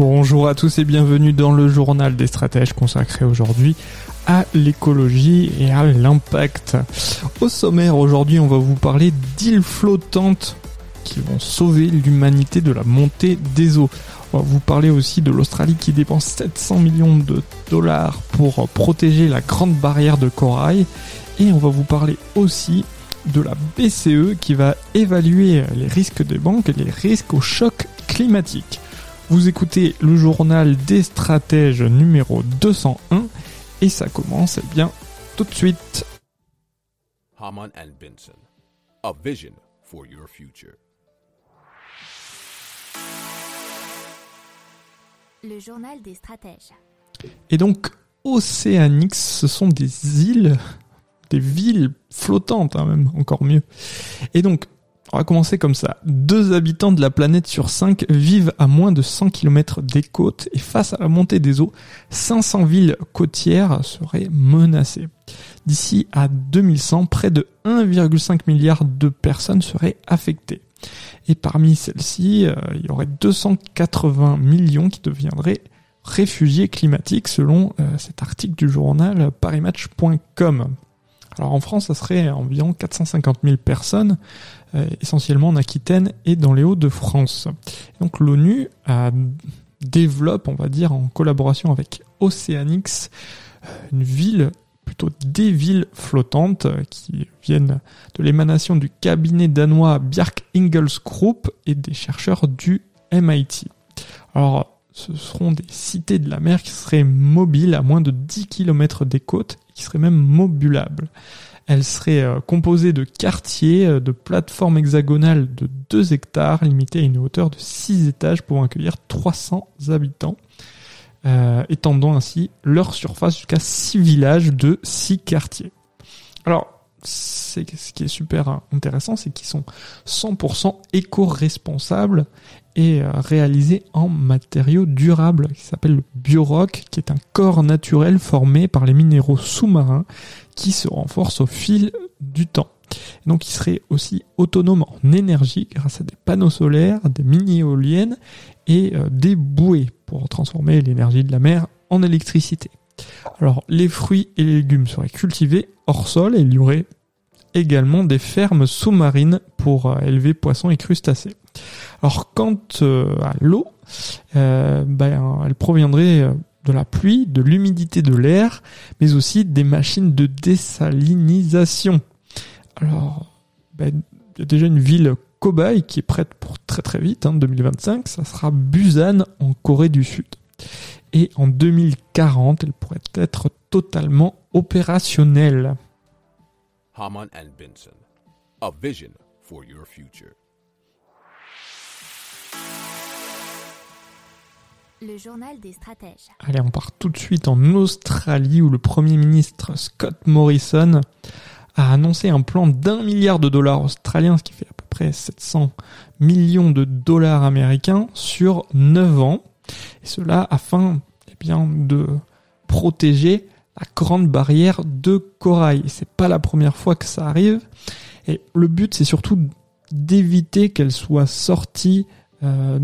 Bonjour à tous et bienvenue dans le journal des stratèges consacré aujourd'hui à l'écologie et à l'impact. Au sommaire aujourd'hui, on va vous parler d'îles flottantes qui vont sauver l'humanité de la montée des eaux. On va vous parler aussi de l'Australie qui dépense 700 millions de dollars pour protéger la grande barrière de corail. Et on va vous parler aussi de la BCE qui va évaluer les risques des banques et les risques au choc climatique. Vous écoutez le journal des stratèges numéro 201 et ça commence eh bien tout de suite. Haman and Benson, a vision for your future. Le journal des stratèges. Et donc Océanix, ce sont des îles, des villes flottantes hein, même, encore mieux. Et donc on va commencer comme ça. Deux habitants de la planète sur cinq vivent à moins de 100 km des côtes et face à la montée des eaux, 500 villes côtières seraient menacées. D'ici à 2100, près de 1,5 milliard de personnes seraient affectées. Et parmi celles-ci, euh, il y aurait 280 millions qui deviendraient réfugiés climatiques selon euh, cet article du journal parimatch.com. Alors en France, ça serait environ 450 000 personnes, essentiellement en Aquitaine et dans les Hauts-de-France. Donc l'ONU développe, on va dire, en collaboration avec Oceanix, euh, une ville, plutôt des villes flottantes euh, qui viennent de l'émanation du cabinet danois Bjark Ingels Group et des chercheurs du MIT. Alors, ce seront des cités de la mer qui seraient mobiles à moins de 10 km des côtes qui seraient même modulables. Elle serait euh, composée de quartiers, euh, de plateformes hexagonales de 2 hectares, limitées à une hauteur de 6 étages pour accueillir 300 habitants, euh, étendant ainsi leur surface jusqu'à 6 villages de 6 quartiers. Alors, ce qui est super intéressant, c'est qu'ils sont 100% éco-responsables et réalisés en matériaux durables qui s'appelle le biorock, qui est un corps naturel formé par les minéraux sous-marins qui se renforce au fil du temps. donc il serait aussi autonome en énergie grâce à des panneaux solaires, des mini-éoliennes et euh, des bouées pour transformer l'énergie de la mer en électricité. Alors les fruits et les légumes seraient cultivés hors sol et il y aurait également des fermes sous-marines pour euh, élever poissons et crustacés. Alors quant euh, à l'eau, ben, elle proviendrait de la pluie, de l'humidité de l'air, mais aussi des machines de désalinisation. Alors, ben, il y a déjà une ville cobaye qui est prête pour très très vite, en hein, 2025, ça sera Busan en Corée du Sud. Et en 2040, elle pourrait être totalement opérationnelle. Haman and Benson, a vision for your future. Le journal des stratèges. Allez, on part tout de suite en Australie où le Premier ministre Scott Morrison a annoncé un plan d'un milliard de dollars australiens, ce qui fait à peu près 700 millions de dollars américains sur 9 ans. Et cela afin eh bien, de protéger la grande barrière de corail. C'est pas la première fois que ça arrive. Et le but, c'est surtout d'éviter qu'elle soit sortie euh,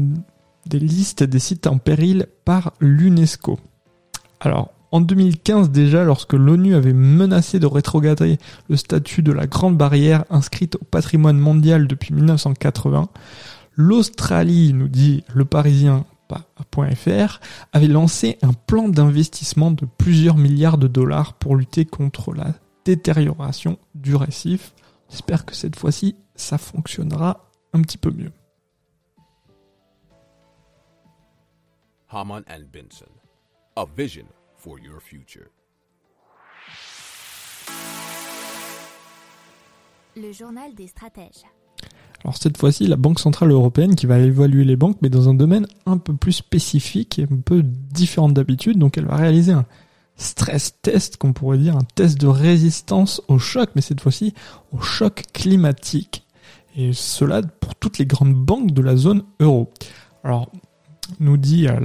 des listes des sites en péril par l'UNESCO. Alors, en 2015 déjà, lorsque l'ONU avait menacé de rétrograder le statut de la Grande Barrière inscrite au patrimoine mondial depuis 1980, l'Australie, nous dit le Parisien.fr, avait lancé un plan d'investissement de plusieurs milliards de dollars pour lutter contre la détérioration du récif. J'espère que cette fois-ci, ça fonctionnera un petit peu mieux. Haman and Benson, a vision for your future. Le journal des stratèges. Alors cette fois-ci, la Banque Centrale Européenne qui va évaluer les banques, mais dans un domaine un peu plus spécifique et un peu différent d'habitude. Donc elle va réaliser un stress test, qu'on pourrait dire, un test de résistance au choc, mais cette fois-ci au choc climatique. Et cela pour toutes les grandes banques de la zone euro. Alors, nous dit euh,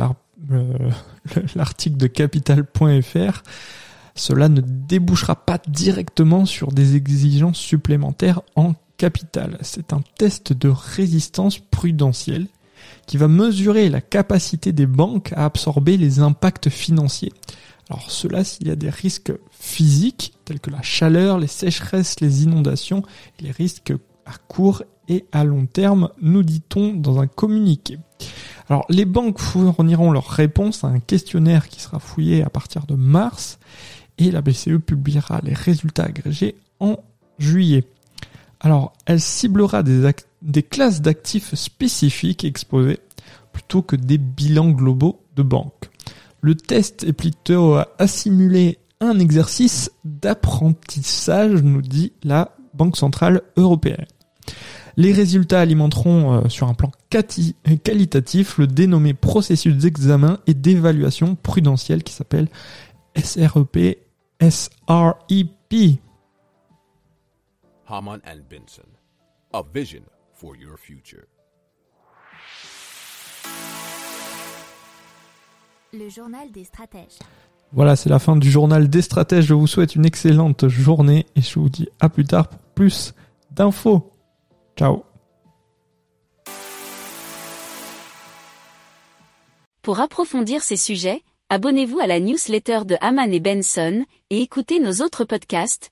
euh, l'article de capital.fr, cela ne débouchera pas directement sur des exigences supplémentaires en C'est un test de résistance prudentielle qui va mesurer la capacité des banques à absorber les impacts financiers. Alors cela s'il y a des risques physiques tels que la chaleur, les sécheresses, les inondations les risques à court et à long terme, nous dit-on dans un communiqué. Alors les banques fourniront leur réponse à un questionnaire qui sera fouillé à partir de mars et la BCE publiera les résultats agrégés en juillet. Alors elle ciblera des, classes d'actifs spécifiques exposées plutôt que des bilans globaux de banques. Le test est plutôt à simuler un exercice d'apprentissage, nous dit la Banque Centrale Européenne. Les résultats alimenteront euh, sur un plan qualitatif le dénommé processus d'examen et d'évaluation prudentielle qui s'appelle SREP SREP. Haman and Benson, a vision for your future. Le journal des stratèges. Voilà, c'est la fin du journal des stratèges. Je vous souhaite une excellente journée et je vous dis à plus tard pour plus d'infos. Ciao. Pour approfondir ces sujets, abonnez-vous à la newsletter de Haman et Benson et écoutez nos autres podcasts